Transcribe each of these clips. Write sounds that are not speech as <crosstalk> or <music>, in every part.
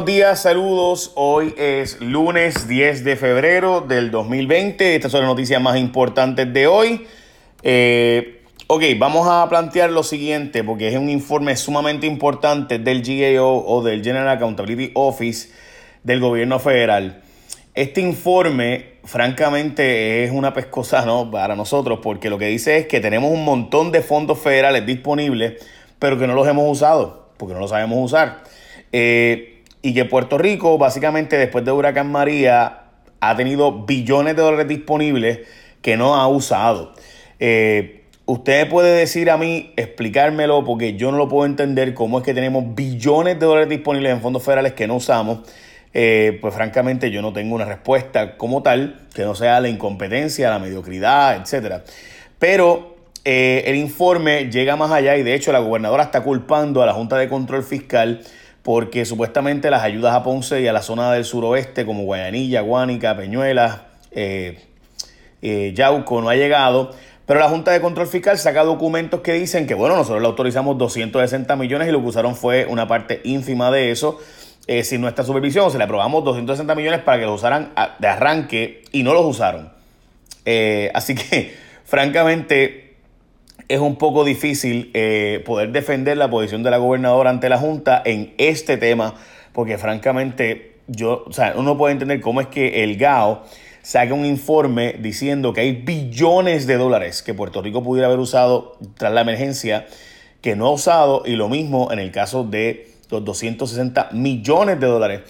Buenos días, saludos. Hoy es lunes 10 de febrero del 2020. Estas son las noticias más importantes de hoy. Eh, ok, vamos a plantear lo siguiente porque es un informe sumamente importante del GAO o del General Accountability Office del gobierno federal. Este informe, francamente, es una pescosa ¿no? para nosotros porque lo que dice es que tenemos un montón de fondos federales disponibles, pero que no los hemos usado porque no los sabemos usar. Eh, y que Puerto Rico, básicamente después de Huracán María, ha tenido billones de dólares disponibles que no ha usado. Eh, usted puede decir a mí, explicármelo, porque yo no lo puedo entender, cómo es que tenemos billones de dólares disponibles en fondos federales que no usamos. Eh, pues francamente yo no tengo una respuesta como tal, que no sea la incompetencia, la mediocridad, etc. Pero eh, el informe llega más allá y de hecho la gobernadora está culpando a la Junta de Control Fiscal porque supuestamente las ayudas a Ponce y a la zona del suroeste como Guayanilla, Guánica, Peñuelas, eh, eh, Yauco no ha llegado. Pero la Junta de Control Fiscal saca documentos que dicen que, bueno, nosotros le autorizamos 260 millones y lo que usaron fue una parte ínfima de eso. Eh, sin nuestra supervisión, se le aprobamos 260 millones para que los usaran de arranque y no los usaron. así que, <laughs> francamente, es un poco difícil eh, poder defender la posición de la gobernadora ante la Junta en este tema, porque francamente yo, o sea, uno puede entender cómo es que el GAO saca un informe diciendo que hay billones de dólares que Puerto Rico pudiera haber usado tras la emergencia, que no ha usado, y lo mismo en el caso de los 260 millones de dólares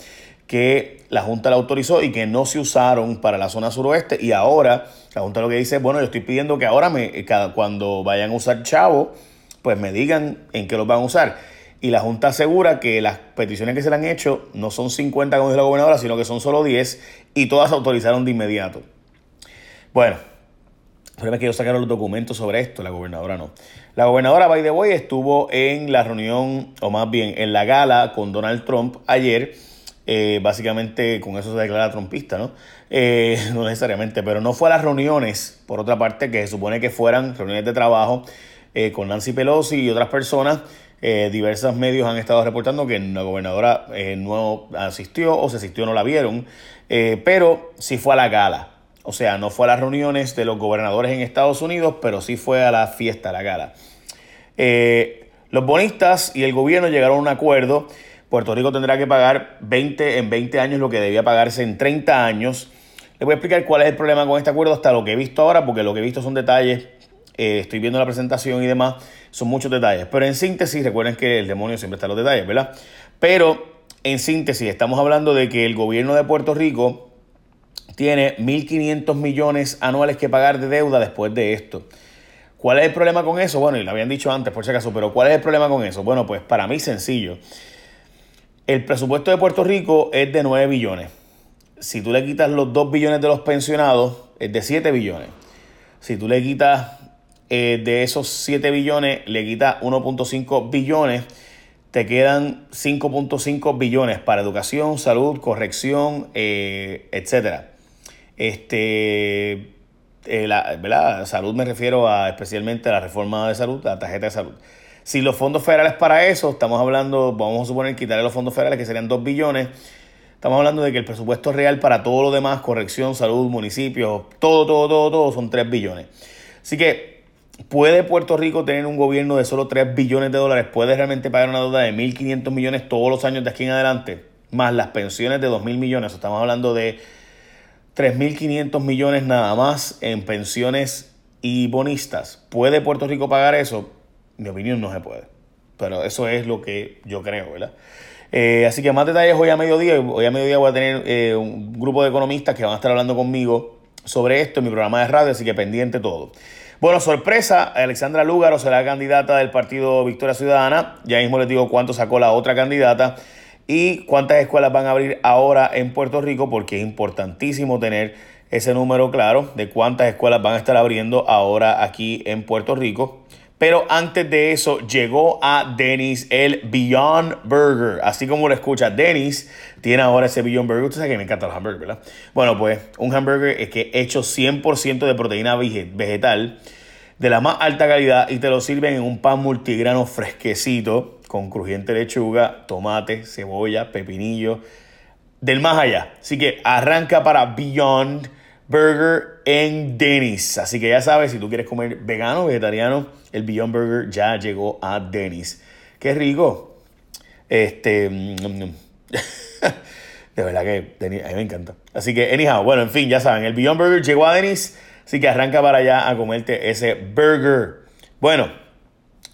que la Junta la autorizó y que no se usaron para la zona suroeste. Y ahora la Junta lo que dice es, bueno, yo estoy pidiendo que ahora me, eh, cuando vayan a usar chavo, pues me digan en qué los van a usar. Y la Junta asegura que las peticiones que se le han hecho no son 50 como dice la gobernadora, sino que son solo 10 y todas se autorizaron de inmediato. Bueno, el que ellos sacaron los documentos sobre esto, la gobernadora no. La gobernadora, by the estuvo en la reunión, o más bien en la gala con Donald Trump ayer eh, básicamente con eso se declara trompista, ¿no? Eh, <laughs> no necesariamente, pero no fue a las reuniones, por otra parte, que se supone que fueran reuniones de trabajo eh, con Nancy Pelosi y otras personas. diversos medios han estado reportando que la gobernadora no asistió o se asistió no la vieron, pero sí fue a la gala. O sea, no fue a las reuniones de los gobernadores en Estados Unidos, pero sí fue a la fiesta, a la gala. los bonistas y el gobierno llegaron a un acuerdo Puerto Rico tendrá que pagar 20 en 20 años lo que debía pagarse en 30 años. Les voy a explicar cuál es el problema con este acuerdo hasta lo que he visto ahora, porque lo que he visto son detalles. Eh, estoy viendo la presentación y demás, son muchos detalles. Pero en síntesis, recuerden que el demonio siempre está en los detalles, ¿verdad? Pero en síntesis, estamos hablando de que el gobierno de Puerto Rico tiene 1.500 millones anuales que pagar de deuda después de esto. ¿Cuál es el problema con eso? Bueno, y lo habían dicho antes por si acaso, pero ¿cuál es el problema con eso? Bueno, pues para mí sencillo. El presupuesto de Puerto Rico es de 9 billones. Si tú le quitas los 2 billones de los pensionados, es de 7 billones. Si tú le quitas eh, de esos 7 billones, le quitas 1.5 billones, te quedan 5.5 billones para educación, salud, corrección, eh, etc. Este, eh, la, Salud me refiero a especialmente a la reforma de salud, la tarjeta de salud. Si los fondos federales para eso, estamos hablando, vamos a suponer quitarle los fondos federales que serían 2 billones, estamos hablando de que el presupuesto real para todo lo demás, corrección, salud, municipios, todo, todo, todo, todo, son 3 billones. Así que, ¿puede Puerto Rico tener un gobierno de solo 3 billones de dólares? ¿Puede realmente pagar una deuda de 1.500 millones todos los años de aquí en adelante? Más las pensiones de 2.000 millones. Estamos hablando de 3.500 millones nada más en pensiones y bonistas. ¿Puede Puerto Rico pagar eso? Mi opinión no se puede. Pero eso es lo que yo creo, ¿verdad? Eh, así que más detalles hoy a mediodía. Hoy a mediodía voy a tener eh, un grupo de economistas que van a estar hablando conmigo sobre esto en mi programa de radio, así que pendiente todo. Bueno, sorpresa, Alexandra Lúgaro será candidata del partido Victoria Ciudadana. Ya mismo les digo cuánto sacó la otra candidata y cuántas escuelas van a abrir ahora en Puerto Rico, porque es importantísimo tener ese número claro de cuántas escuelas van a estar abriendo ahora aquí en Puerto Rico. Pero antes de eso llegó a Dennis el Beyond Burger. Así como lo escucha, Dennis tiene ahora ese Beyond Burger. Usted sabe que me encanta los hamburgers, ¿verdad? Bueno, pues un hamburger es que hecho 100% de proteína vegetal de la más alta calidad y te lo sirven en un pan multigrano fresquecito con crujiente lechuga, tomate, cebolla, pepinillo, del más allá. Así que arranca para Beyond Burger en Dennis. Así que ya sabes, si tú quieres comer vegano vegetariano, el Beyond Burger ya llegó a Dennis. Qué rico. Este. Mm, mm, mm. <laughs> de verdad que a mí me encanta. Así que, anyhow, bueno, en fin, ya saben, el Beyond Burger llegó a Dennis. Así que arranca para allá a comerte ese burger. Bueno,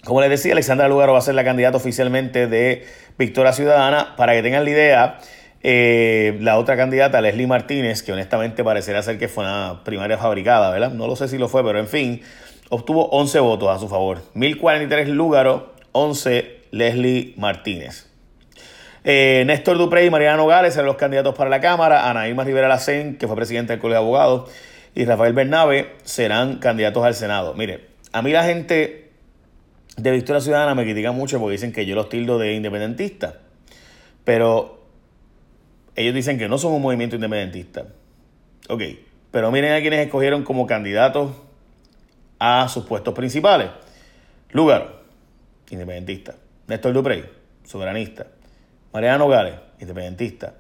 como les decía, Alexandra Lugaro va a ser la candidata oficialmente de Victoria Ciudadana. Para que tengan la idea, eh, la otra candidata, Leslie Martínez, que honestamente parecería ser que fue una primaria fabricada, ¿verdad? No lo sé si lo fue, pero en fin, obtuvo 11 votos a su favor. 1043 Lugaro, 11 Leslie Martínez. Eh, Néstor Duprey y Mariana Nogales eran los candidatos para la Cámara. Ana Irma Rivera Lacén, que fue presidenta del Colegio de Abogados, y Rafael Bernabe serán candidatos al Senado. Mire, a mí la gente de Victoria Ciudadana me critica mucho porque dicen que yo los tildo de independentista. Pero ellos dicen que no son un movimiento independentista. Ok, pero miren a quienes escogieron como candidatos a sus puestos principales. Lugar, independentista. Néstor Duprey, soberanista. Mariana Nogales, independentista.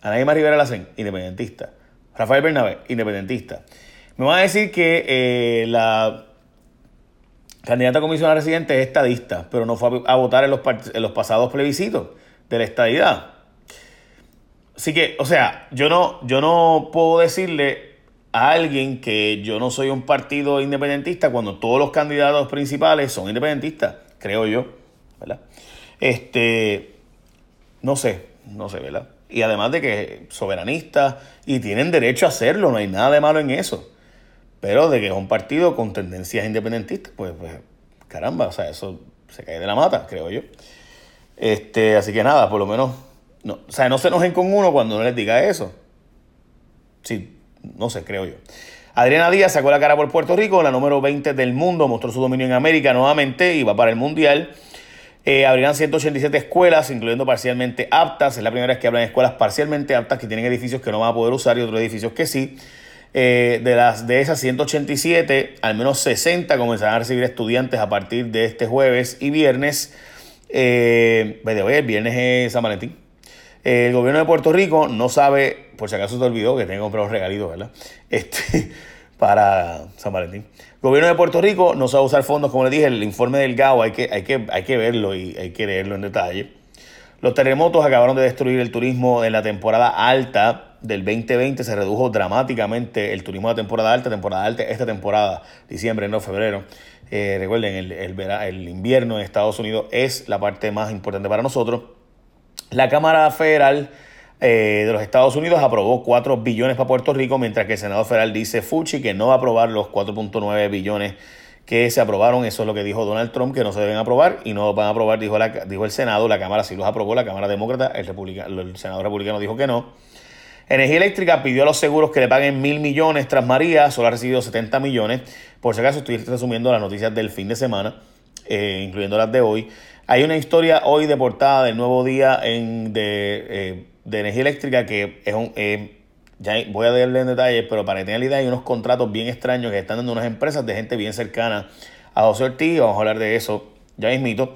Anaíma Rivera Lacen, independentista. Rafael Bernabé, independentista. Me van a decir que eh, la candidata a comisionada residente es estadista, pero no fue a, votar en los, en los pasados plebiscitos de la estadidad. Así que, o sea, yo no, yo no puedo decirle a alguien que yo no soy un partido independentista cuando todos los candidatos principales son independentistas, creo yo, ¿verdad? Este, no sé, no sé, ¿verdad? Y además de que soberanistas y tienen derecho a hacerlo, no hay nada de malo en eso. Pero de que es un partido con tendencias independentistas, pues, pues caramba, o sea, eso se cae de la mata, creo yo. Este, así que nada, por lo menos, no, o sea, no se enojen con uno cuando no les diga eso. Sí, no sé, creo yo. Adriana Díaz sacó la cara por Puerto Rico, la número 20 del mundo, mostró su dominio en América nuevamente y va para el Mundial. Eh, abrirán 187 escuelas, incluyendo parcialmente aptas. Es la primera vez que hablan escuelas parcialmente aptas que tienen edificios que no van a poder usar y otros edificios que sí. Eh, de, las, de esas 187, al menos 60 comenzarán a recibir estudiantes a partir de este jueves y viernes. Eh, el viernes es San Valentín. El gobierno de Puerto Rico no sabe, por si acaso te olvidó, que tengo que comprar un regalito, ¿verdad? <laughs> Este, para San Valentín. Gobierno de Puerto Rico no sabe usar fondos, como les dije, el informe del GAO hay que, hay que, hay que verlo y hay que leerlo en detalle. Los terremotos acabaron de destruir el turismo en la temporada alta del 2020. Se redujo dramáticamente el turismo de temporada alta, temporada alta, esta temporada, diciembre, enero, febrero. Eh, recuerden, el, el, el invierno en Estados Unidos es la parte más importante para nosotros. La Cámara Federal eh, de los Estados Unidos aprobó 4 billones para Puerto Rico, mientras que el Senado Federal dice Fuchi que no va a aprobar los 4.9 billones que se aprobaron. Eso es lo que dijo Donald Trump, que no se deben aprobar y no van a aprobar, dijo, la, dijo el Senado. La Cámara sí los aprobó, la Cámara Demócrata, el, el Senado Republicano dijo que no. Energía Eléctrica pidió a los seguros que le paguen mil millones tras María, solo ha recibido 70 millones. Por si acaso estoy resumiendo las noticias del fin de semana, eh, incluyendo las de hoy. Hay una historia hoy de portada del nuevo día en, de eh, de energía eléctrica que es un... Eh, ya voy a darle en detalle, pero para que tengan la idea, hay unos contratos bien extraños que están dando unas empresas de gente bien cercana a José Ortiz. Vamos a hablar de eso ya mismito.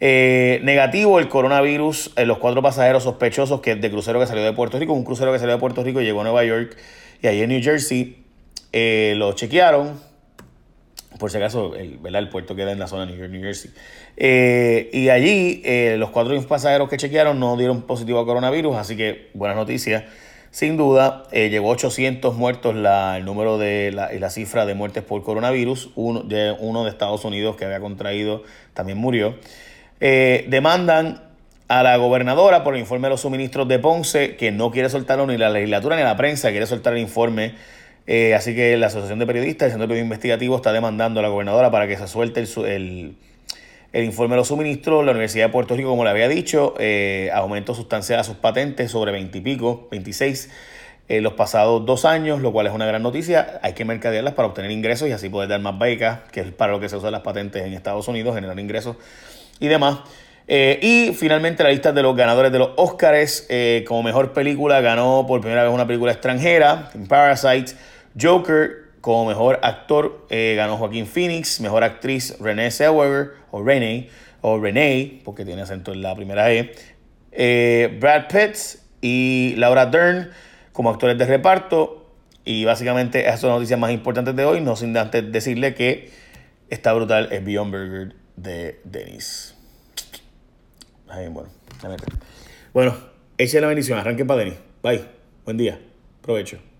Negativo el coronavirus los cuatro pasajeros sospechosos que de crucero que salió de Puerto Rico. Un crucero que salió de Puerto Rico y llegó a Nueva York y ahí en New Jersey eh, lo chequearon por si acaso, el, el puerto queda en la zona de New York, New Jersey. Eh, y allí eh, los cuatro pasajeros que chequearon no dieron positivo a coronavirus, así que buenas noticias. Sin duda, eh, llegó a 800 muertos la, el número de la, la cifra de muertes por coronavirus. Uno de, uno de Estados Unidos que había contraído también murió. demandan a la gobernadora por el informe de los suministros de Ponce, que no quiere soltarlo ni la legislatura ni la prensa, quiere soltar el informe eh, así que la Asociación de Periodistas, el Centro de Investigativo, está demandando a la gobernadora para que se suelte el, el, informe de los suministros. La Universidad de Puerto Rico, como le había dicho, eh, aumentó sustancial a sus patentes sobre 20 y pico, 26 en los pasados dos años, lo cual es una gran noticia. Hay que mercadearlas para obtener ingresos y así poder dar más becas, que es para lo que se usan las patentes en Estados Unidos, generar ingresos y demás. Eh, y finalmente la lista de los ganadores de los Oscars. Eh, como mejor película ganó por primera vez una película extranjera, Parasite. Joker, como mejor actor, eh, ganó Joaquín Phoenix. Mejor actriz, Renée Zellweger, o Renee, o Renee, porque tiene acento en la primera E, eh, Brad Pitt y Laura Dern como actores de reparto. Y básicamente esas son las noticias más importantes de hoy, no sin antes decirle que está brutal el Beyond Burger de Denis. Ay, bueno, bueno, eche la bendición, arranque para Denis. Bye, buen día, provecho.